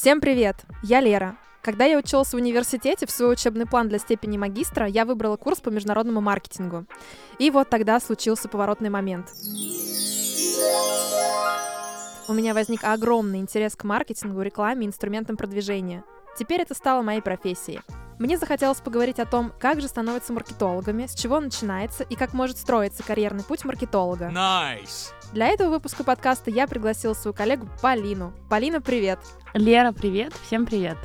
Всем привет! Я Лера. Когда я училась в университете, в свой учебный план для степени магистра я выбрала курс по международному маркетингу. И вот тогда случился поворотный момент. У меня возник огромный интерес к маркетингу, рекламе, инструментам продвижения. Теперь это стало моей профессией. Мне захотелось поговорить о том, как же становятся маркетологами, с чего начинается и как может строиться карьерный путь маркетолога. Nice. Для этого выпуска подкаста я пригласила свою коллегу Полину. Полина, привет! Лера, привет! Всем привет!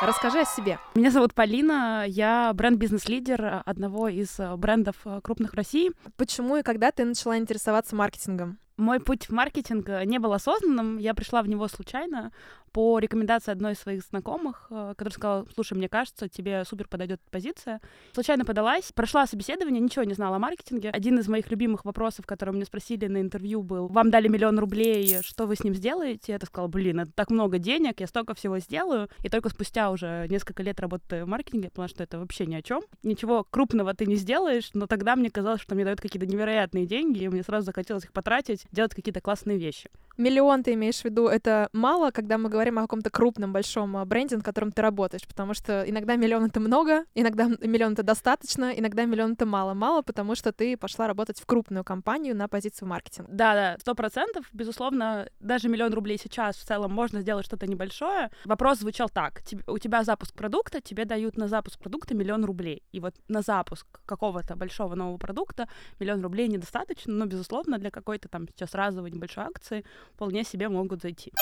Расскажи о себе. Меня зовут Полина, я бренд-бизнес-лидер одного из брендов крупных в России. Почему и когда ты начала интересоваться маркетингом? Мой путь в маркетинг не был осознанным, я пришла в него случайно по рекомендации одной из своих знакомых, э, которая сказала, слушай, мне кажется, тебе супер подойдет позиция. Случайно подалась, прошла собеседование, ничего не знала о маркетинге. Один из моих любимых вопросов, который мне спросили на интервью, был, вам дали миллион рублей, что вы с ним сделаете? Я сказала, блин, это так много денег, я столько всего сделаю. И только спустя уже несколько лет работы в маркетинге поняла, что это вообще ни о чем. Ничего крупного ты не сделаешь, но тогда мне казалось, что мне дают какие-то невероятные деньги, и мне сразу захотелось их потратить, делать какие-то классные вещи. Миллион ты имеешь в виду, это мало, когда мы говорим о каком-то крупном, большом а, бренде, над которым ты работаешь, потому что иногда миллион — это много, иногда миллион — это достаточно, иногда миллион — это мало. Мало, потому что ты пошла работать в крупную компанию на позицию маркетинга. Да-да, сто процентов. Безусловно, даже миллион рублей сейчас в целом можно сделать что-то небольшое. Вопрос звучал так. У тебя запуск продукта, тебе дают на запуск продукта миллион рублей. И вот на запуск какого-то большого нового продукта миллион рублей недостаточно, но, безусловно, для какой-то там сейчас разовой небольшой акции вполне себе могут зайти.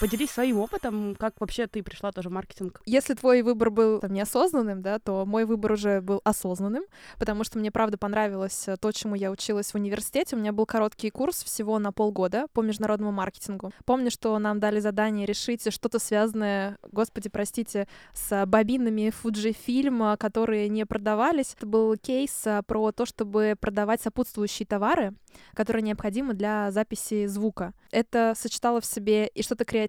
Поделись своим опытом, как вообще ты пришла тоже в маркетинг. Если твой выбор был там, неосознанным, да, то мой выбор уже был осознанным, потому что мне правда понравилось э, то, чему я училась в университете. У меня был короткий курс всего на полгода по международному маркетингу. Помню, что нам дали задание решить что-то связанное, господи, простите, с бобинами Fujifilm, которые не продавались. Это был кейс э, про то, чтобы продавать сопутствующие товары, которые необходимы для записи звука. Это сочетало в себе и что-то креативное,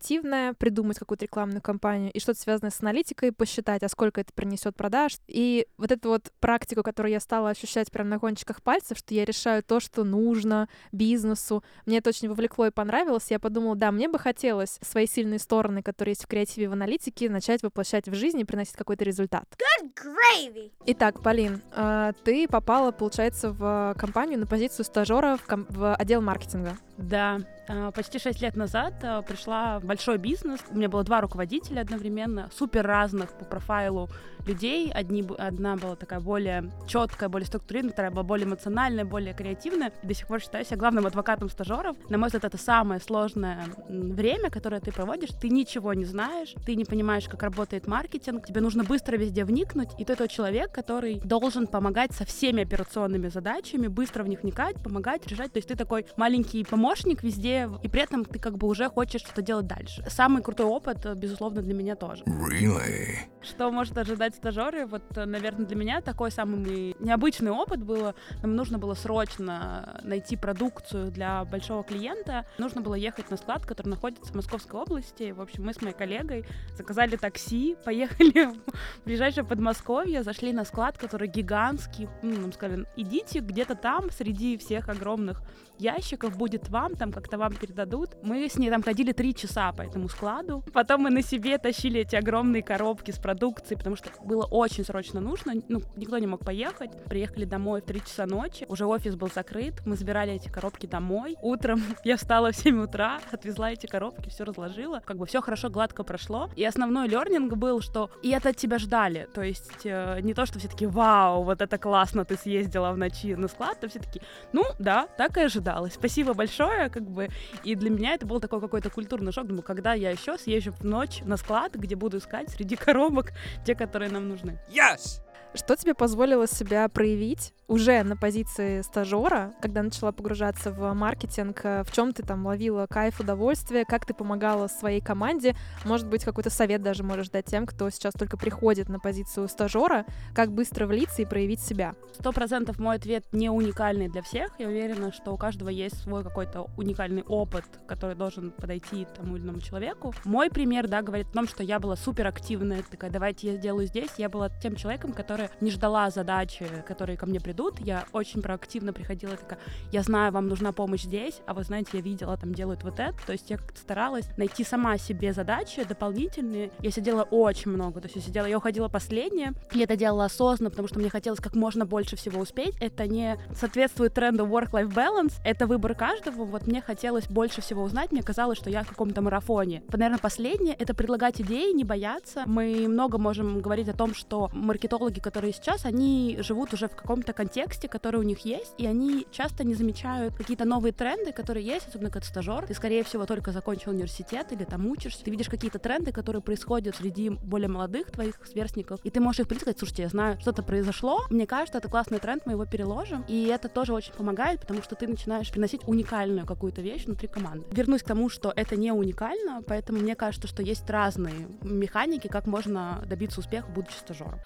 придумать какую-то рекламную кампанию, и что-то связанное с аналитикой, посчитать, а сколько это принесет продаж. И вот эту вот практику, которую я стала ощущать прямо на кончиках пальцев, что я решаю то, что нужно бизнесу, мне это очень вовлекло и понравилось. Я подумала, да, мне бы хотелось свои сильные стороны, которые есть в креативе, в аналитике, начать воплощать в жизнь и приносить какой-то результат. Good gravy! Итак, Полин, а, ты попала, получается, в компанию на позицию стажера в, в отдел маркетинга. Да, а, почти шесть лет назад а, пришла большой бизнес. У меня было два руководителя одновременно, супер разных по профайлу людей. Одни, одна была такая более четкая, более структурированная, вторая была более эмоциональная, более креативная. И до сих пор считаю себя главным адвокатом стажеров. На мой взгляд, это самое сложное время, которое ты проводишь. Ты ничего не знаешь, ты не понимаешь, как работает маркетинг, тебе нужно быстро везде вникнуть, и ты тот человек, который должен помогать со всеми операционными задачами, быстро в них вникать, помогать, решать. То есть ты такой маленький помощник везде, и при этом ты как бы уже хочешь что-то делать дальше. Самый крутой опыт, безусловно, для меня тоже. Really? Что может ожидать стажеры? Вот, наверное, для меня такой самый необычный опыт было. Нам нужно было срочно найти продукцию для большого клиента. Нужно было ехать на склад, который находится в Московской области. В общем, мы с моей коллегой заказали такси, поехали в ближайшее Подмосковье, зашли на склад, который гигантский. Ну, нам сказали, идите где-то там, среди всех огромных ящиков будет вам, там как-то вам передадут. Мы с ней там ходили три часа по этому складу. Потом мы на себе тащили эти огромные коробки с продукцией, потому что было очень срочно нужно. Ну, никто не мог поехать. Приехали домой в три часа ночи. Уже офис был закрыт. Мы забирали эти коробки домой. Утром я встала в 7 утра, отвезла эти коробки, все разложила. Как бы все хорошо, гладко прошло. И основной лернинг был, что и это от тебя ждали. То есть э, не то, что все таки вау, вот это классно, ты съездила в ночи на склад, то все таки ну да, так и ожидалось. Спасибо большое, как бы. И для меня это был такой какой-то культурный шок. Думаю, когда я еще съезжу в ночь на склад, где буду искать среди коробок те, которые нам нужны. Yes! Что тебе позволило себя проявить уже на позиции стажера, когда начала погружаться в маркетинг, э, в чем ты там ловила кайф, удовольствие, как ты помогала своей команде, может быть, какой-то совет даже можешь дать тем, кто сейчас только приходит на позицию стажера, как быстро влиться и проявить себя? Сто процентов мой ответ не уникальный для всех. Я уверена, что у каждого есть свой какой-то уникальный опыт, который должен подойти тому или иному человеку. Мой пример, да, говорит о том, что я была суперактивная, такая, давайте я сделаю здесь. Я была тем человеком, который не ждала задачи, которые ко мне придут ведут. Я очень проактивно приходила такая, я знаю, вам нужна помощь здесь, а вы знаете, я видела, там делают вот это. То есть я как-то старалась найти сама себе задачи дополнительные. Я сидела очень много, то есть я сидела, я уходила последняя. Я это делала осознанно, потому что мне хотелось как можно больше всего успеть. Это не соответствует тренду work-life balance, это выбор каждого. Вот мне хотелось больше всего узнать, мне казалось, что я в каком-то марафоне. Наверное, последнее — это предлагать идеи, не бояться. Мы много можем говорить о том, что маркетологи, которые сейчас, они живут уже в каком-то контексте, который у них есть, и они часто не замечают какие-то новые тренды, которые есть, особенно как стажер. Ты, скорее всего, только закончил университет или там учишься. Ты видишь какие-то тренды, которые происходят среди более молодых твоих сверстников, и ты можешь их сказать, слушайте, я знаю, что-то произошло, мне кажется, это классный тренд, мы его переложим, и это тоже очень помогает, потому что ты начинаешь приносить уникальную какую-то вещь внутри команды. Вернусь к тому, что это не уникально, поэтому мне кажется, что есть разные механики, как можно добиться успеха, будучи стажером.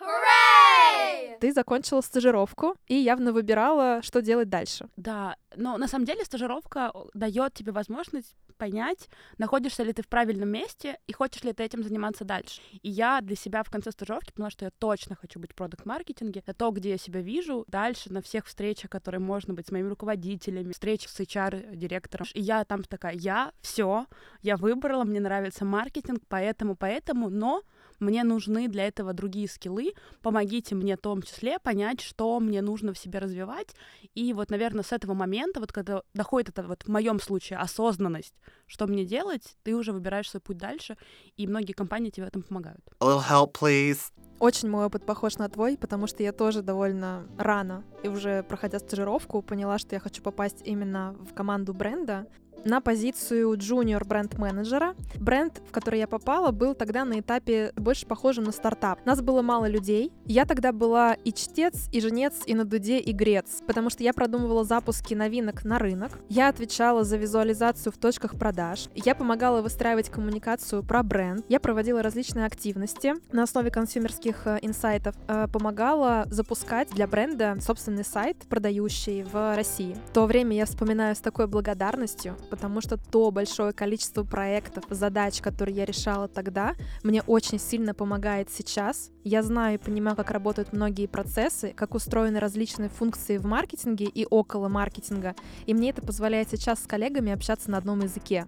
Ты закончила стажировку и явно выбирала, что делать дальше. Да, но на самом деле стажировка дает тебе возможность понять, находишься ли ты в правильном месте и хочешь ли ты этим заниматься дальше. И я для себя в конце стажировки поняла, что я точно хочу быть в продукт-маркетинге. Это то, где я себя вижу дальше на всех встречах, которые можно быть с моими руководителями, встречи с HR-директором. И я там такая, я все, я выбрала, мне нравится маркетинг, поэтому, поэтому, но мне нужны для этого другие скиллы, помогите мне в том числе понять, что мне нужно в себе развивать. И вот, наверное, с этого момента, вот когда доходит это вот в моем случае осознанность, что мне делать, ты уже выбираешь свой путь дальше, и многие компании тебе в этом помогают. A little help, please. Очень мой опыт похож на твой, потому что я тоже довольно рано и уже проходя стажировку поняла, что я хочу попасть именно в команду бренда на позицию junior бренд-менеджера. Бренд, в который я попала, был тогда на этапе больше похожим на стартап. Нас было мало людей. Я тогда была и чтец, и женец, и на дуде, и грец, потому что я продумывала запуски новинок на рынок. Я отвечала за визуализацию в точках продаж. Я помогала выстраивать коммуникацию про бренд. Я проводила различные активности на основе консюмерских э, инсайтов. Э, помогала запускать для бренда собственный сайт, продающий в России. В то время я вспоминаю с такой благодарностью, потому что то большое количество проектов, задач, которые я решала тогда, мне очень сильно помогает сейчас. Я знаю и понимаю, как работают многие процессы, как устроены различные функции в маркетинге и около маркетинга, и мне это позволяет сейчас с коллегами общаться на одном языке.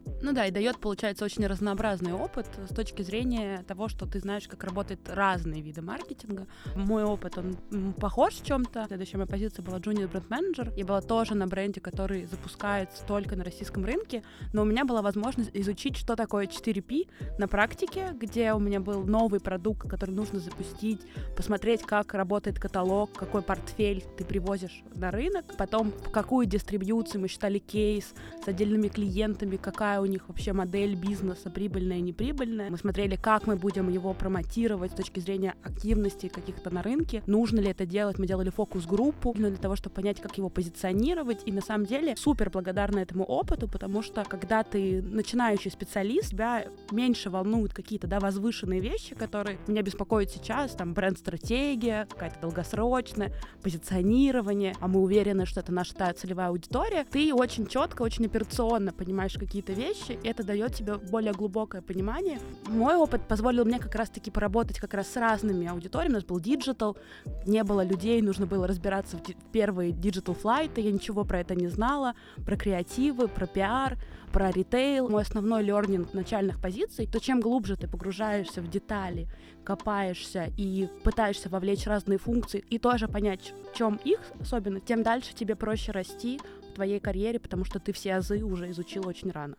Ну да, и дает, получается, очень разнообразный опыт с точки зрения того, что ты знаешь, как работают разные виды маркетинга. Мой опыт, он похож в чем-то. Следующая моя позиция была junior бренд менеджер. Я была тоже на бренде, который запускается только на российском рынке, но у меня была возможность изучить, что такое 4P на практике, где у меня был новый продукт, который нужно запустить, посмотреть, как работает каталог, какой портфель ты привозишь на рынок, потом в какую дистрибьюцию мы считали кейс с отдельными клиентами, какая у них вообще модель бизнеса, прибыльная неприбыльная. Мы смотрели, как мы будем его промотировать с точки зрения активности каких-то на рынке, нужно ли это делать. Мы делали фокус-группу для того, чтобы понять, как его позиционировать. И на самом деле супер благодарна этому опыту, потому что когда ты начинающий специалист, тебя меньше волнуют какие-то да, возвышенные вещи, которые меня беспокоят сейчас, там бренд-стратегия, какая-то долгосрочная, позиционирование, а мы уверены, что это наша та целевая аудитория. Ты очень четко, очень операционно понимаешь какие-то вещи, вещи, и это дает тебе более глубокое понимание. Мой опыт позволил мне как раз-таки поработать как раз с разными аудиториями. У нас был digital, не было людей, нужно было разбираться в первые digital flights, я ничего про это не знала, про креативы, про пиар, про ритейл. Мой основной learning начальных позиций, то чем глубже ты погружаешься в детали, копаешься и пытаешься вовлечь разные функции и тоже понять, в чем их особенность, тем дальше тебе проще расти твоей карьере, потому что ты все азы уже изучил очень рано.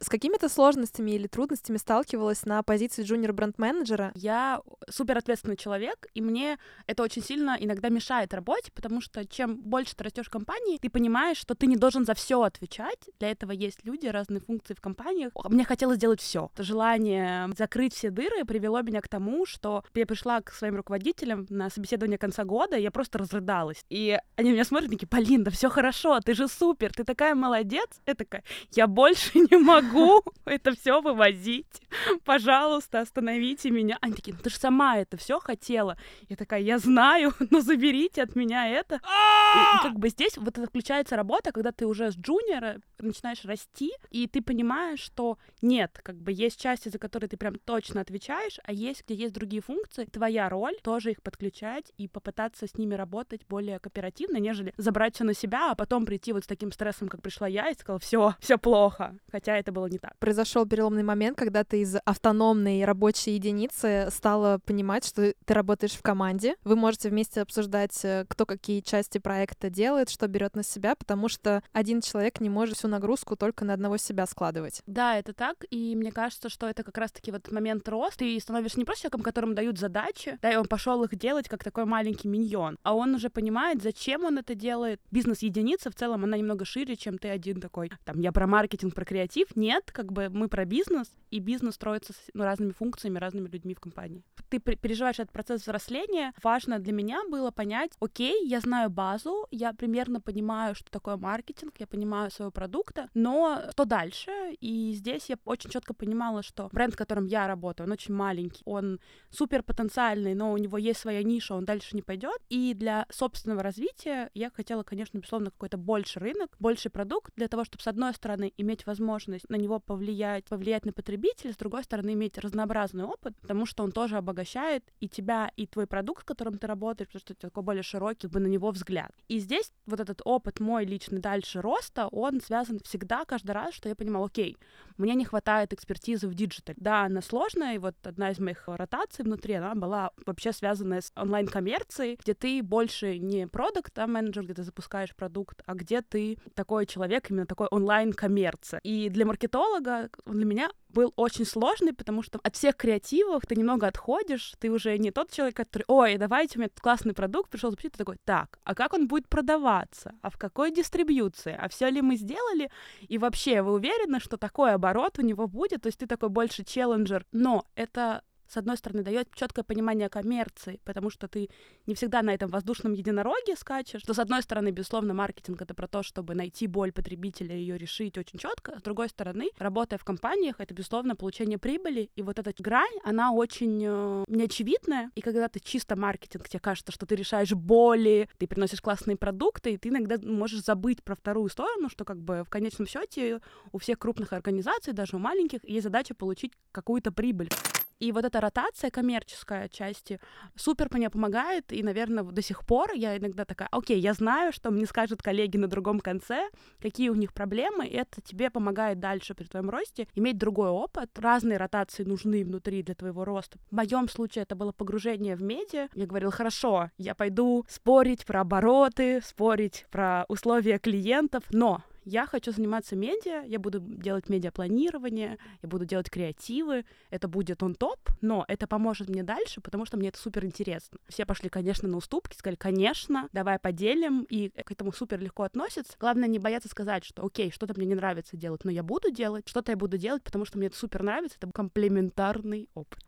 С какими-то сложностями или трудностями сталкивалась на позиции джуниор бренд-менеджера? Я супер ответственный человек, и мне это очень сильно иногда мешает работе, потому что чем больше ты растешь в компании, ты понимаешь, что ты не должен за все отвечать. Для этого есть люди, разные функции в компаниях. Мне хотелось сделать все. Желание закрыть все дыры привело меня к тому, что я пришла к своим руководителям на собеседование конца года, и я просто разрыдалась. И они меня смотрят, такие, Полин, да все хорошо, ты же супер, ты такая молодец. Я такая, я больше не могу это все вывозить. Пожалуйста, остановите меня. Они такие, ну ты же сама это все хотела. Я такая, я знаю, но заберите от меня это. И, как бы здесь вот это включается работа, когда ты уже с джуниора начинаешь расти, и ты понимаешь, что нет, как бы есть части, за которые ты прям точно отвечаешь, а есть, где есть другие функции. Твоя роль тоже их подключать и попытаться с ними работать более кооперативно, нежели забрать все на себя, а потом прийти вот с таким стрессом, как пришла я, и сказала, все, все плохо. Хотя это было не так. Произошел переломный момент, когда ты из автономной рабочей единицы стала понимать, что ты работаешь в команде. Вы можете вместе обсуждать, э, кто какие части проекта делает, что берет на себя, потому что один человек не может всю нагрузку только на одного себя складывать. Да, это так, и мне кажется, что это как раз-таки вот момент роста, и становишься не просто человеком, которому дают задачи, да, и он пошел их делать как такой маленький миньон, а он уже понимает, зачем он это делает. Бизнес-единица в целом, она немного шире, чем ты один такой. Там, я про маркетинг, про креатив. Нет, как бы мы про бизнес, и бизнес строится с ну, разными функциями, разными людьми в компании. Ты переживаешь этот процесс взросления. Важно для меня было понять, окей, я знаю базу, я примерно понимаю, что такое маркетинг, я понимаю своего продукта, но что дальше? И здесь я очень четко понимала, что бренд, в котором я работаю, он очень маленький, он супер потенциальный, но у него есть своя ниша, он дальше не пойдет. И для собственного развития я хотела, конечно, безусловно, какой-то больше рынок, больше продукт для того, чтобы, с одной стороны, иметь возможность на него повлиять, повлиять на потребителя, с другой стороны, иметь разнообразный опыт, потому что он тоже обогащает и тебя, и твой продукт, с которым ты работаешь, потому что у тебя такой более широкий бы на него взгляд. И здесь вот этот опыт мой личный дальше роста, он связан всегда, каждый раз, что я понимала, окей, мне не хватает экспертизы в digital'е. Да, она сложная, и вот одна из моих ротаций внутри, она была вообще связанная с онлайн-коммерцией, где ты больше не продукт, а менеджер, где ты запускаешь продукт, а где ты такой человек, именно такой онлайн-коммерция. И для маркетолога, для меня был очень сложный, потому что от всех креативов ты немного отходишь, ты уже не тот человек, который, ой, давайте, у меня классный продукт, пришел запустить, ты такой, так, а как он будет продаваться, а в какой дистрибьюции, а все ли мы сделали, и вообще вы уверены, что такой оборот у него будет, то есть ты такой больше челленджер, но это с одной стороны, дает четкое понимание коммерции, потому что ты не всегда на этом воздушном единороге скачешь. Что, с одной стороны, безусловно, маркетинг — это про то, чтобы найти боль потребителя и ее решить очень четко. С другой стороны, работая в компаниях, это, безусловно, получение прибыли. И вот эта грань, она очень э, неочевидная. И когда ты чисто маркетинг, тебе кажется, что ты решаешь боли, ты приносишь классные продукты, и ты иногда можешь забыть про вторую сторону, что как бы в конечном счете у всех крупных организаций, даже у маленьких, есть задача получить какую-то прибыль. И вот эта ротация коммерческая части супер мне помогает, и, наверное, до сих пор я иногда такая, окей, я знаю, что мне скажут коллеги на другом конце, какие у них проблемы, и это тебе помогает дальше при твоем росте иметь другой опыт. Разные ротации нужны внутри для твоего роста. В моем случае это было погружение в медиа. Я говорила, хорошо, я пойду спорить про обороты, спорить про условия клиентов, но я хочу заниматься медиа, я буду делать медиапланирование, я буду делать креативы, это будет он топ, но это поможет мне дальше, потому что мне это супер интересно. Все пошли, конечно, на уступки, сказали, конечно, давай поделим, и к этому супер легко относятся. Главное не бояться сказать, что окей, что-то мне не нравится делать, но я буду делать, что-то я буду делать, потому что мне это супер нравится, это комплементарный опыт.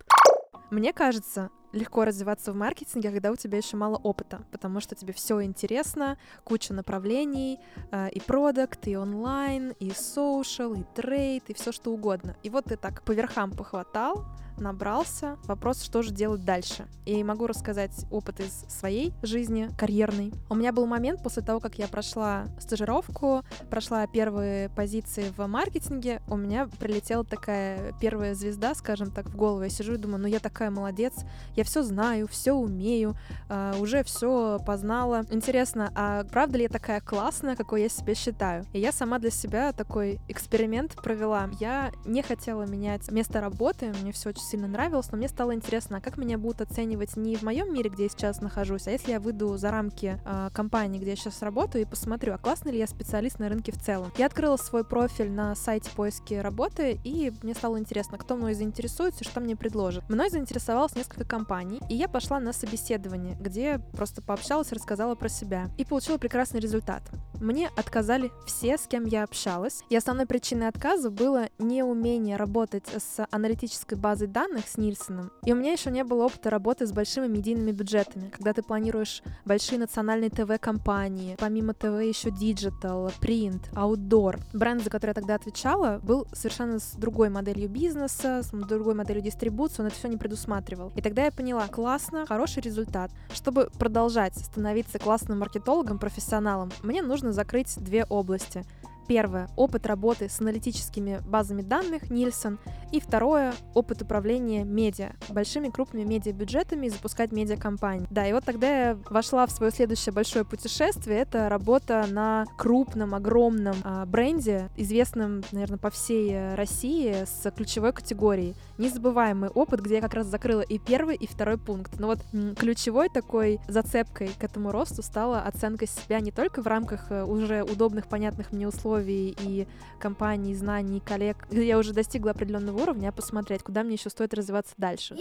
Мне кажется, легко развиваться в маркетинге, когда у тебя еще мало опыта, потому что тебе все интересно, куча направлений, э, и продукт, и онлайн, и social, и трейд, и все что угодно. И вот ты так по верхам похватал, набрался. Вопрос, что же делать дальше. И могу рассказать опыт из своей жизни, карьерной. У меня был момент после того, как я прошла стажировку, прошла первые позиции в маркетинге, у меня прилетела такая первая звезда, скажем так, в голову. Я сижу и думаю, ну я такая молодец, я все знаю, все умею, uh, уже все познала. Интересно, а правда ли я такая классная, какой я себя считаю? И я сама для себя такой эксперимент провела. Я не хотела менять место работы, мне все очень сильно нравилось, но мне стало интересно, а как меня будут оценивать не в моем мире, где я сейчас нахожусь, а если я выйду за рамки э, компании, где я сейчас работаю, и посмотрю, а классный ли я специалист на рынке в целом. Я открыла свой профиль на сайте поиски работы, и мне стало интересно, кто мной заинтересуется, что мне предложат. Мной заинтересовалось несколько компаний, и я пошла на собеседование, где просто пообщалась, рассказала про себя, и получила прекрасный результат. Мне отказали все, с кем я общалась. И основной причиной отказа было неумение работать с аналитической базой данных, с Нильсоном. И у меня еще не было опыта работы с большими медийными бюджетами, когда ты планируешь большие национальные ТВ-кампании, помимо ТВ еще digital, print, outdoor. Бренд, за который я тогда отвечала, был совершенно с другой моделью бизнеса, с другой моделью дистрибуции, он это все не предусматривал. И тогда я поняла, классно, хороший результат. Чтобы продолжать становиться классным маркетологом, профессионалом, мне нужно закрыть две области — Первое — опыт работы с аналитическими базами данных Нильсон. И второе — опыт управления медиа, большими крупными медиабюджетами и запускать медиакомпании. Да, и вот тогда я вошла в свое следующее большое путешествие. Это работа на крупном, огромном а, бренде, известном, наверное, по всей России, с ключевой категорией. Незабываемый опыт, где я как раз закрыла и первый, и второй пункт. Но вот ключевой такой зацепкой к этому росту стала оценка себя не только в рамках э, уже удобных, понятных мне условий, условий и компаний, знаний, коллег, где я уже достигла определенного уровня, а посмотреть, куда мне еще стоит развиваться дальше.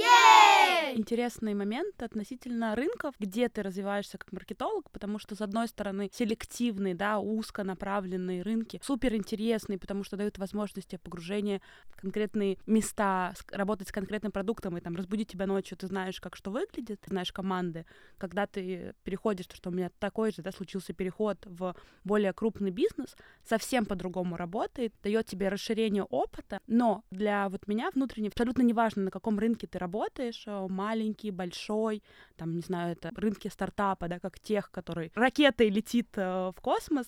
Интересный момент относительно рынков, где ты развиваешься как маркетолог, потому что, с одной стороны, селективные, да, узконаправленные рынки, супер интересные, потому что дают возможности погружения в конкретные места, работать с конкретным продуктом и там разбудить тебя ночью, ты знаешь, как что выглядит, ты знаешь команды. Когда ты переходишь, что у меня такой же, да, случился переход в более крупный бизнес, совсем совсем по-другому работает, дает тебе расширение опыта, но для вот меня внутренне абсолютно неважно, на каком рынке ты работаешь, э, маленький, большой, там, не знаю, это рынки стартапа, да, как тех, который ракетой летит э, в космос,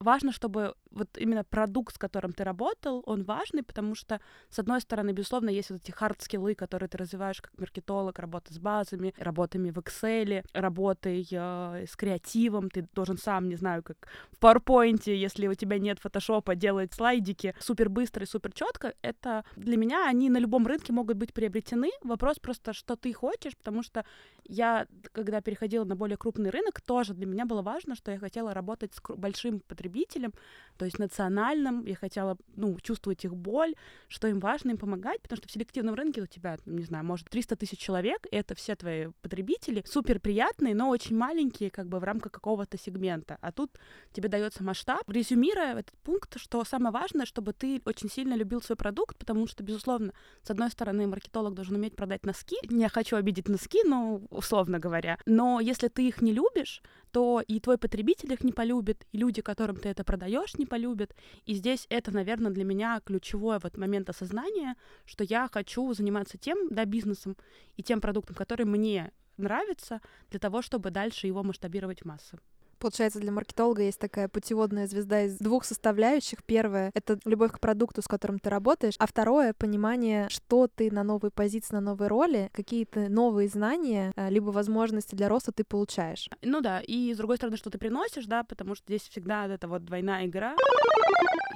важно, чтобы вот именно продукт, с которым ты работал, он важный, потому что, с одной стороны, безусловно, есть вот эти хард-скиллы, которые ты развиваешь как маркетолог, работа с базами, работами в Excel, работой э, с креативом, ты должен сам, не знаю, как в PowerPoint, если у тебя нет фотошопа, делать слайдики супер быстро и супер четко, это для меня они на любом рынке могут быть приобретены. Вопрос просто, что ты хочешь, потому что я, когда переходила на более крупный рынок, тоже для меня было важно, что я хотела работать с большим потребителем, то есть национальным, я хотела, ну, чувствовать их боль, что им важно им помогать, потому что в селективном рынке у тебя, не знаю, может 300 тысяч человек, и это все твои потребители, супер приятные, но очень маленькие, как бы в рамках какого-то сегмента. А тут тебе дается масштаб. Резюмируя этот пункт, что самое важное, чтобы ты очень сильно любил свой продукт, потому что, безусловно, с одной стороны, маркетолог должен уметь продать носки. Не хочу обидеть носки, но условно говоря. Но если ты их не любишь, то и твой потребитель их не полюбит, и люди, которым ты это продаешь, не полюбят. И здесь это, наверное, для меня ключевой вот момент осознания, что я хочу заниматься тем, да, бизнесом и тем продуктом, который мне нравится, для того, чтобы дальше его масштабировать в массы. Получается, для маркетолога есть такая путеводная звезда из двух составляющих. Первое — это любовь к продукту, с которым ты работаешь, а второе — понимание, что ты на новой позиции, на новой роли, какие-то новые знания, а, либо возможности для роста ты получаешь. Ну да, и с другой стороны, что ты приносишь, да, потому что здесь всегда это вот двойная игра.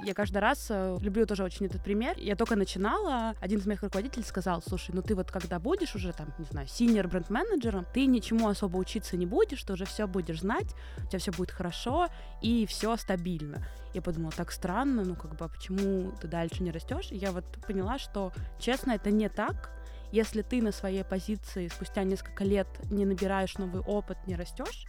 Я каждый раз э, люблю тоже очень этот пример. Я только начинала, один из моих руководителей сказал, слушай, ну ты вот когда будешь уже там, не знаю, синер бренд-менеджером, ты ничему особо учиться не будешь, ты уже все будешь знать, у тебя все будет хорошо и все стабильно. Я подумала, так странно, ну как бы, а почему ты дальше не растешь? Я вот поняла, что, честно, это не так. Если ты на своей позиции спустя несколько лет не набираешь новый опыт, не растешь,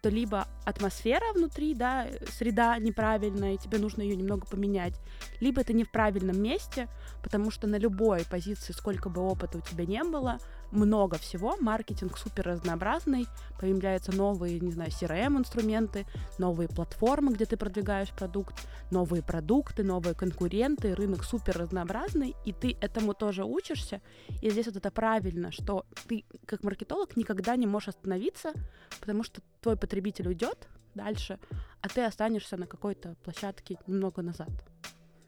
то либо атмосфера внутри, да, среда неправильная, и тебе нужно ее немного поменять, либо это не в правильном месте, потому что на любой позиции, сколько бы опыта у тебя не было, много всего, маркетинг супер разнообразный, появляются новые, не знаю, CRM-инструменты, новые платформы, где ты продвигаешь продукт, новые продукты, новые конкуренты, рынок супер разнообразный, и ты этому тоже учишься, и здесь вот это правильно, что ты как маркетолог никогда не можешь остановиться, потому что твой потребитель уйдет дальше, а ты останешься на какой-то площадке немного назад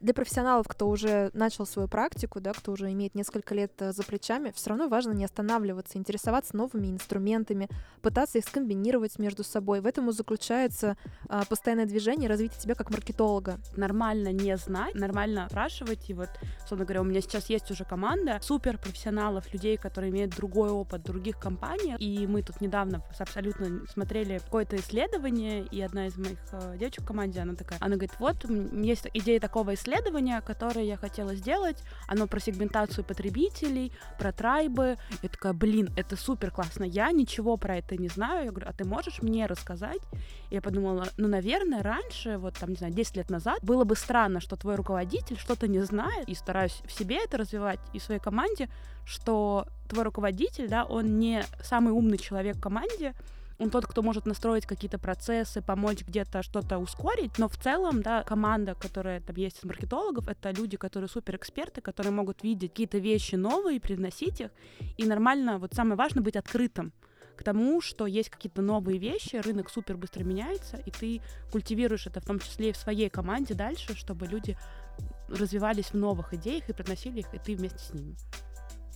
для профессионалов, кто уже начал свою практику, да, кто уже имеет несколько лет э, за плечами, все равно важно не останавливаться, интересоваться новыми инструментами, пытаться их скомбинировать между собой. В этом и заключается а, постоянное движение развитие тебя как маркетолога. Нормально не знать, нормально спрашивать. И вот, собственно говоря, у меня сейчас есть уже команда супер профессионалов, людей, которые имеют другой опыт других компаний. И мы тут недавно абсолютно смотрели какое-то исследование, и одна из моих э, девочек в команде, она такая, она говорит, вот, есть идея такого исследования, исследование, которое я хотела сделать. Оно про сегментацию потребителей, про трайбы. Я такая, блин, это супер классно. Я ничего про это не знаю. Я говорю, а ты можешь мне рассказать? Я подумала, ну, наверное, раньше, вот там, не знаю, 10 лет назад, было бы странно, что твой руководитель что-то не знает, и стараюсь в себе это развивать, и в своей команде, что твой руководитель, да, он не самый умный человек в команде, он тот, кто может настроить какие-то процессы, помочь где-то что-то ускорить, но в целом, да, команда, которая там есть из маркетологов, это люди, которые супер эксперты, которые могут видеть какие-то вещи новые, привносить их, и нормально, вот самое важное, быть открытым к тому, что есть какие-то новые вещи, рынок супер быстро меняется, и ты культивируешь это в том числе и в своей команде дальше, чтобы люди развивались в новых идеях и приносили их, и ты вместе с ними.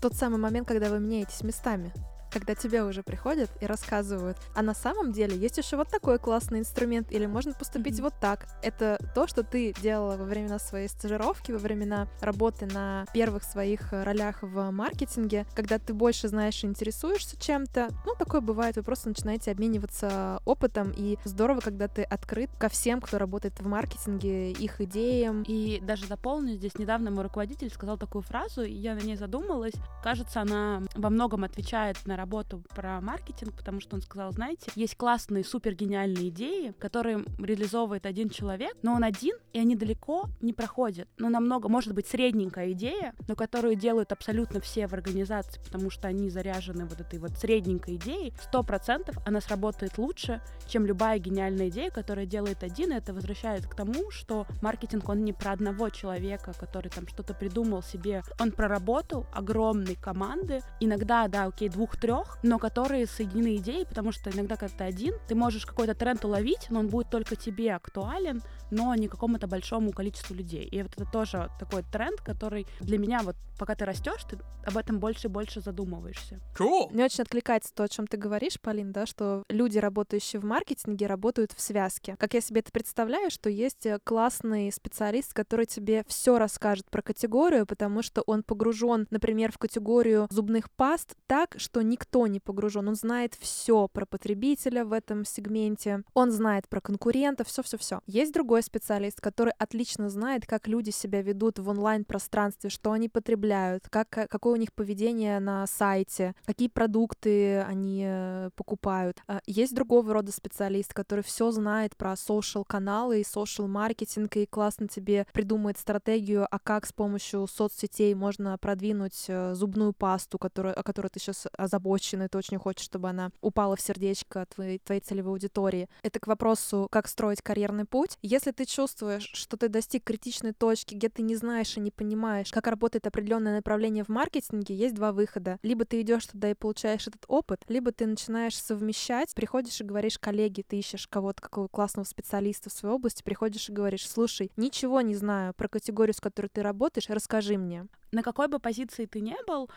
Тот самый момент, когда вы меняетесь местами когда тебе уже приходят и рассказывают, а на самом деле есть еще вот такой классный инструмент, или можно поступить mm-hmm. вот так. Это то, что ты делала во времена своей стажировки, во времена работы на первых своих э, ролях в маркетинге, когда ты больше знаешь и интересуешься чем-то. Ну, такое бывает, вы просто начинаете обмениваться опытом, и здорово, когда ты открыт ко всем, кто работает в маркетинге, их идеям. И даже дополню, здесь недавно мой руководитель сказал такую фразу, и я на ней задумалась. Кажется, она во многом отвечает на работу про маркетинг, потому что он сказал, знаете, есть классные, супер гениальные идеи, которые реализовывает один человек, но он один, и они далеко не проходят. Но намного, может быть, средненькая идея, но которую делают абсолютно все в организации, потому что они заряжены вот этой вот средненькой идеей, сто процентов она сработает лучше, чем любая гениальная идея, которая делает один, и это возвращает к тому, что маркетинг, он не про одного человека, который там что-то придумал себе, он про работу огромной команды, иногда, да, окей, двух-трех, трех, но которые соединены идеей, потому что иногда, когда ты один, ты можешь какой-то тренд уловить, но он будет только тебе актуален, но не какому-то большому количеству людей. И вот это тоже такой тренд, который для меня вот пока ты растешь, ты об этом больше и больше задумываешься. Cool. Мне очень откликается то, о чем ты говоришь, Полин, да, что люди, работающие в маркетинге, работают в связке. Как я себе это представляю, что есть э, классный специалист, который тебе все расскажет про категорию, потому что он погружен, например, в категорию зубных паст так, что никто не погружен. Он знает все про потребителя в этом сегменте, он знает про конкурентов, все-все-все. Есть другой специалист, который отлично знает, как люди себя ведут в онлайн-пространстве, что они потребляют, как, какое у них поведение на сайте, какие продукты они э, покупают. А, есть другого рода специалист, который все знает про social-каналы и social-маркетинг и классно тебе придумает стратегию, а как с помощью соцсетей можно продвинуть э, зубную пасту, которую, о которой ты сейчас озабочен, и ты очень хочешь, чтобы она упала в сердечко твоей, твоей целевой аудитории. Это к вопросу, как строить карьерный путь. Если ты чувствуешь, что ты достиг критичной точки, где ты не знаешь и не понимаешь, как работает определенное направление в маркетинге, есть два выхода. Либо ты идешь туда и получаешь этот опыт, либо ты начинаешь совмещать, приходишь и говоришь коллеге, ты ищешь кого-то, какого классного специалиста в своей области, приходишь и говоришь, слушай, ничего не знаю про категорию, с которой ты работаешь, расскажи мне. На какой бы позиции ты не был,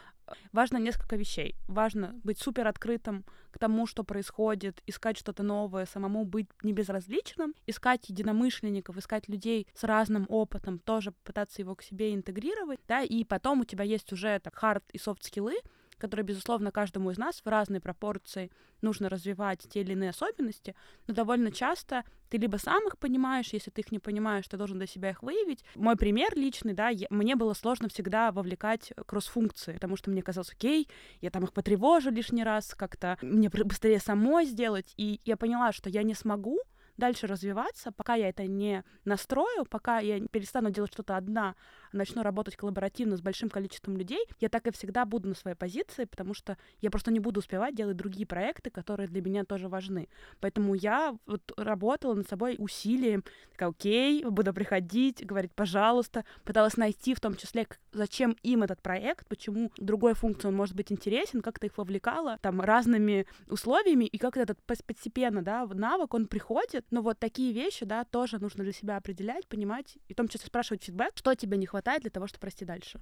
важно несколько вещей. Важно быть супер открытым к тому, что происходит, искать что-то новое, самому быть не безразличным, искать единомышленников, искать людей с разным опытом, тоже пытаться его к себе интегрировать, да, и потом у тебя есть уже так хард и софт скиллы, которые, безусловно, каждому из нас в разной пропорции нужно развивать те или иные особенности, но довольно часто ты либо сам их понимаешь, если ты их не понимаешь, ты должен для себя их выявить. Мой пример личный, да, я, мне было сложно всегда вовлекать кросс-функции, потому что мне казалось, окей, я там их потревожу лишний раз, как-то мне быстрее самой сделать, и я поняла, что я не смогу дальше развиваться, пока я это не настрою, пока я перестану делать что-то одна, начну работать коллаборативно с большим количеством людей, я так и всегда буду на своей позиции, потому что я просто не буду успевать делать другие проекты, которые для меня тоже важны. Поэтому я вот работала над собой усилием, такая, окей, буду приходить, говорить, пожалуйста, пыталась найти в том числе, зачем им этот проект, почему другой функции он может быть интересен, как-то их вовлекала там разными условиями, и как этот постепенно, да, навык, он приходит, но вот такие вещи, да, тоже нужно для себя определять, понимать, и в том числе спрашивать фидбэк, что тебе не хватает хватает для того, чтобы расти дальше.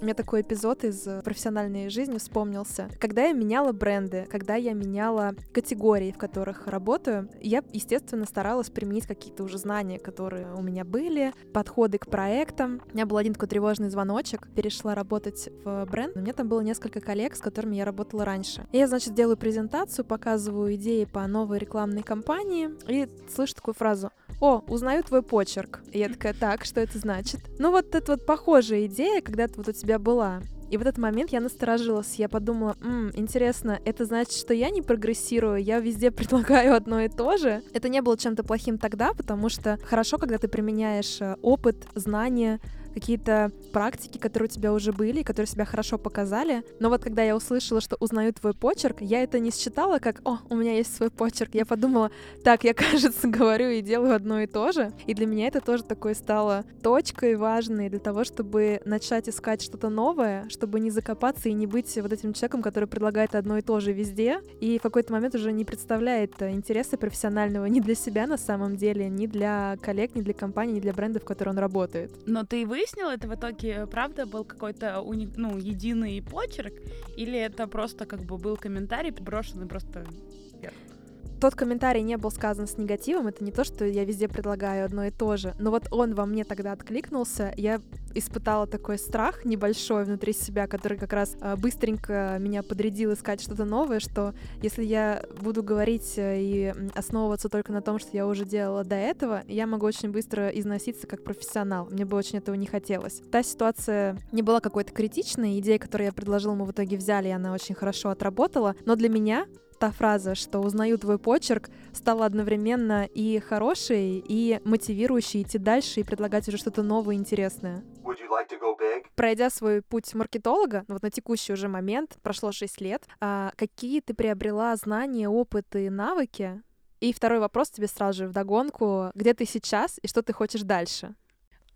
У меня такой эпизод из э, профессиональной жизни вспомнился. Когда я меняла бренды, когда я меняла категории, в которых работаю, я, естественно, старалась применить какие-то уже знания, которые у меня были, подходы к проектам. У меня был один такой тревожный звоночек. Перешла работать в бренд. У меня там было несколько коллег, с которыми я работала раньше. Я, значит, делаю презентацию, показываю идеи по новой рекламной кампании и слышу такую фразу о, узнаю твой почерк. И я такая, так, что это значит? Ну вот это вот похожая идея, когда-то вот у тебя была. И в этот момент я насторожилась, я подумала, М, интересно, это значит, что я не прогрессирую, я везде предлагаю одно и то же. Это не было чем-то плохим тогда, потому что хорошо, когда ты применяешь э, опыт, знания, какие-то практики, которые у тебя уже были, которые себя хорошо показали. Но вот когда я услышала, что узнаю твой почерк, я это не считала как «О, у меня есть свой почерк». Я подумала, так, я, кажется, говорю и делаю одно и то же. И для меня это тоже такое стало точкой важной для того, чтобы начать искать что-то новое, чтобы не закопаться и не быть вот этим человеком, который предлагает одно и то же везде, и в какой-то момент уже не представляет интереса профессионального ни для себя на самом деле, ни для коллег, ни для компании, ни для бренда, в которой он работает. Но ты вы выяснила, это в итоге, правда, был какой-то уни... ну, единый почерк, или это просто как бы был комментарий, брошенный просто? Тот комментарий не был сказан с негативом, это не то, что я везде предлагаю одно и то же, но вот он во мне тогда откликнулся, я испытала такой страх небольшой внутри себя, который как раз э, быстренько меня подрядил искать что-то новое, что если я буду говорить э, и основываться только на том, что я уже делала до этого, я могу очень быстро износиться как профессионал. Мне бы очень этого не хотелось. Та ситуация не была какой-то критичной, идея, которую я предложила, мы в итоге взяли, и она очень хорошо отработала, но для меня та фраза, что узнаю твой почерк, стала одновременно и хорошей, и мотивирующей идти дальше и предлагать уже что-то новое и интересное. Like Пройдя свой путь маркетолога, ну вот на текущий уже момент, прошло 6 лет, а какие ты приобрела знания, опыт и навыки? И второй вопрос тебе сразу же вдогонку. Где ты сейчас и что ты хочешь дальше?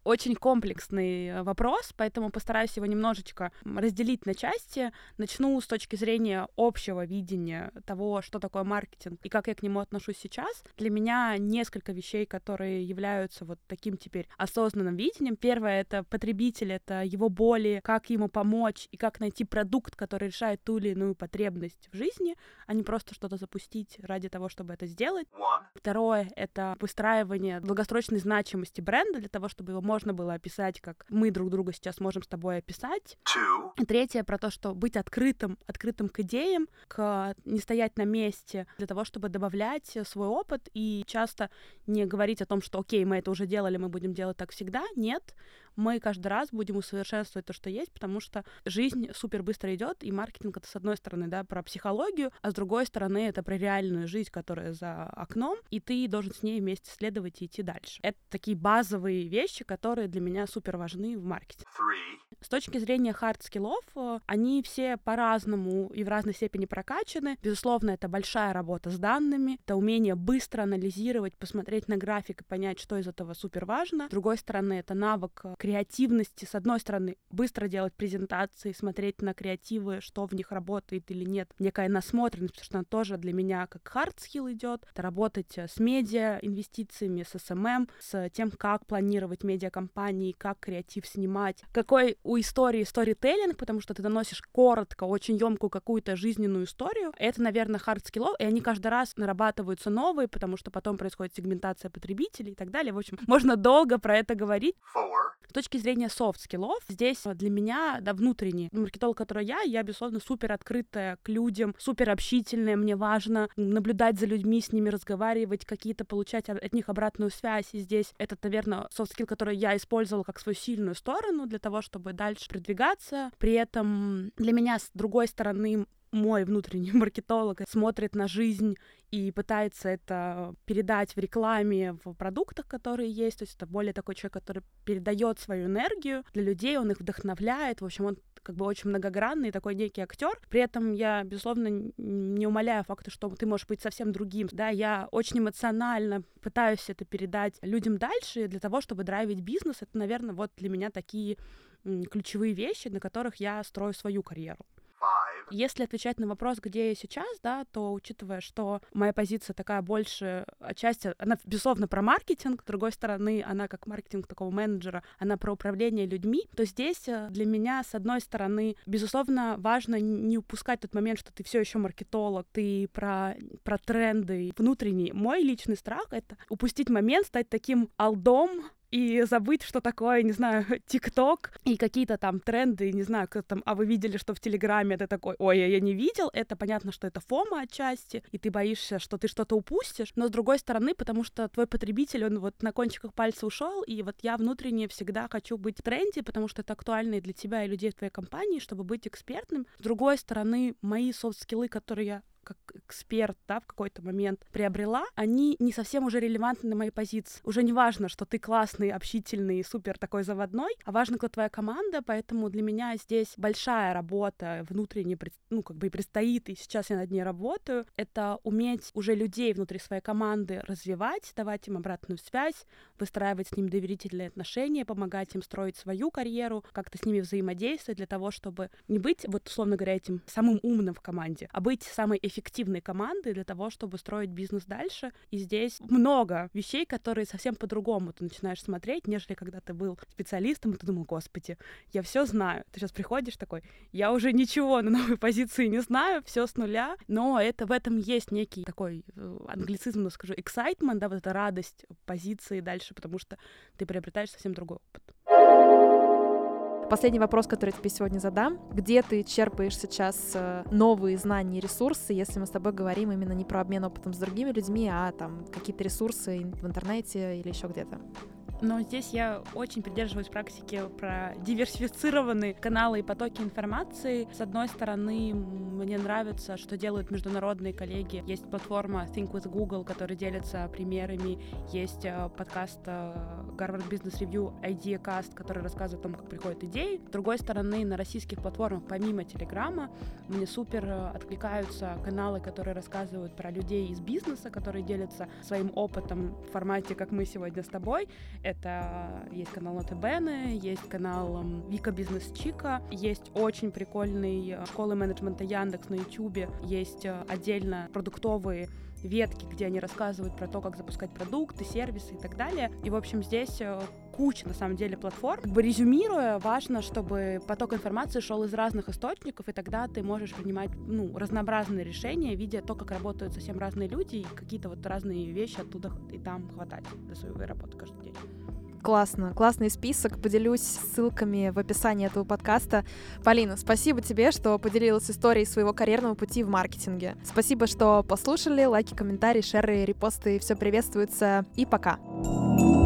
Очень комплексный э, вопрос, поэтому постараюсь его немножечко разделить на части. Начну с точки зрения общего видения того, что такое маркетинг и как я к нему отношусь сейчас. Для меня несколько вещей, которые являются вот таким теперь осознанным видением. Первое — это потребитель, это его боли, как ему помочь и как найти продукт, который решает ту или иную потребность в жизни, а не просто что-то запустить ради того, чтобы это сделать. Второе — это выстраивание долгосрочной значимости бренда для того, чтобы его можно было описать, как мы друг друга сейчас можем с тобой описать. Two. Третье про то, что быть открытым, открытым к идеям, к не стоять на месте для того, чтобы добавлять свой опыт и часто не говорить о том, что окей, мы это уже делали, мы будем делать так всегда. Нет, мы каждый раз будем усовершенствовать то, что есть, потому что жизнь супер быстро идет, и маркетинг это с одной стороны, да, про психологию, а с другой стороны это про реальную жизнь, которая за окном, и ты должен с ней вместе следовать и идти дальше. Это такие базовые вещи, которые для меня супер важны в маркетинге. С точки зрения hard skill'ов, э, они все по-разному и в разной степени прокачаны. Безусловно, это большая работа с данными, это умение быстро анализировать, посмотреть на график и понять, что из этого супер важно. С другой стороны, это навык э, креативности. С одной стороны, быстро делать презентации, смотреть на креативы, что в них работает или нет. Некая насмотренность, потому что она тоже для меня как skill идет. Это работать э, с медиа, инвестициями, с SMM, с тем, как планировать медиакампании, как креатив снимать, какой у истории сторителлинг, потому что ты доносишь коротко, очень емкую какую-то жизненную историю. Это, наверное, hard skill, и они каждый раз нарабатываются новые, потому что потом происходит сегментация потребителей и так далее. В общем, можно долго про это говорить. Four точки зрения soft skill'ов, здесь для меня, да, внутренний маркетолог, который я, я, безусловно, супер открытая к людям, супер общительная, мне важно наблюдать за людьми, с ними разговаривать, какие-то получать от них обратную связь, и здесь этот, наверное, soft skill, который я использовала как свою сильную сторону для того, чтобы дальше продвигаться. При этом для меня, с другой стороны, мой внутренний маркетолог смотрит на жизнь и пытается это передать в рекламе, в продуктах, которые есть. То есть это более такой человек, который передает свою энергию для людей, он их вдохновляет. В общем, он как бы очень многогранный, такой некий актер. При этом я, безусловно, не умоляю факта, что ты можешь быть совсем другим. Да, я очень эмоционально пытаюсь это передать людям дальше для того, чтобы драйвить бизнес. Это, наверное, вот для меня такие ключевые вещи, на которых я строю свою карьеру. Если отвечать на вопрос, где я сейчас, да, то учитывая, что моя позиция такая больше отчасти, она, безусловно, про маркетинг, с другой стороны, она как маркетинг такого менеджера, она про управление людьми, то здесь э, для меня, с одной стороны, безусловно, важно не упускать тот момент, что ты все еще маркетолог, ты про, про тренды внутренний. Мой личный страх — это упустить момент, стать таким алдом, и забыть, что такое, не знаю, ТикТок и какие-то там тренды, не знаю, как там, а вы видели, что в Телеграме? Это такой, ой, я не видел, это понятно, что это фома отчасти, и ты боишься, что ты что-то упустишь, но с другой стороны, потому что твой потребитель, он вот на кончиках пальца ушел, и вот я внутренне всегда хочу быть в тренде, потому что это актуально и для тебя, и людей в твоей компании, чтобы быть экспертным. С другой стороны, мои софт-скиллы, которые я как эксперт, да, в какой-то момент приобрела, они не совсем уже релевантны на моей позиции. Уже не важно, что ты классный, общительный, супер такой заводной, а важно, кто твоя команда, поэтому для меня здесь большая работа внутренне, ну, как бы и предстоит, и сейчас я над ней работаю, это уметь уже людей внутри своей команды развивать, давать им обратную связь, выстраивать с ними доверительные отношения, помогать им строить свою карьеру, как-то с ними взаимодействовать для того, чтобы не быть, вот условно говоря, этим самым умным в команде, а быть самой эффективной эффективной команды для того, чтобы строить бизнес дальше. И здесь много вещей, которые совсем по-другому ты начинаешь смотреть, нежели когда ты был специалистом, и ты думал, господи, я все знаю. Ты сейчас приходишь такой, я уже ничего на новой позиции не знаю, все с нуля, но это в этом есть некий такой э, англицизм, ну, скажу, excitement, да, вот эта радость позиции дальше, потому что ты приобретаешь совсем другой опыт. Последний вопрос, который я тебе сегодня задам. Где ты черпаешь сейчас э, новые знания и ресурсы, если мы с тобой говорим именно не про обмен опытом с другими людьми, а там какие-то ресурсы в интернете или еще где-то? Но здесь я очень придерживаюсь практики про диверсифицированные каналы и потоки информации. С одной стороны, мне нравится, что делают международные коллеги. Есть платформа Think with Google, которая делится примерами. Есть э, подкаст Harvard Business Review IdeaCast, который рассказывает о том, как приходят идеи. С другой стороны, на российских платформах, помимо Телеграма, мне супер э, откликаются каналы, которые рассказывают про людей из бизнеса, которые делятся своим опытом в формате, как мы сегодня с тобой. Есть канал Нотебене, есть канал Вика Бизнес Чика, есть очень прикольный э, школы менеджмента Яндекс на Ютубе, есть э, отдельно продуктовые ветки, где они рассказывают про то, как запускать продукты, сервисы и так далее. И, в общем, здесь э, куча, на самом деле, платформ. Как бы резюмируя, важно, чтобы поток информации шел из разных источников, и тогда ты можешь принимать ну, разнообразные решения, видя то, как работают совсем разные люди, и какие-то вот разные вещи оттуда и там хватать для своей работы каждый день. Классно, классный список. Поделюсь ссылками в описании этого подкаста. Полина, спасибо тебе, что поделилась историей своего карьерного пути в маркетинге. Спасибо, что послушали. Лайки, комментарии, шеры, репосты, все приветствуется. И пока. thank you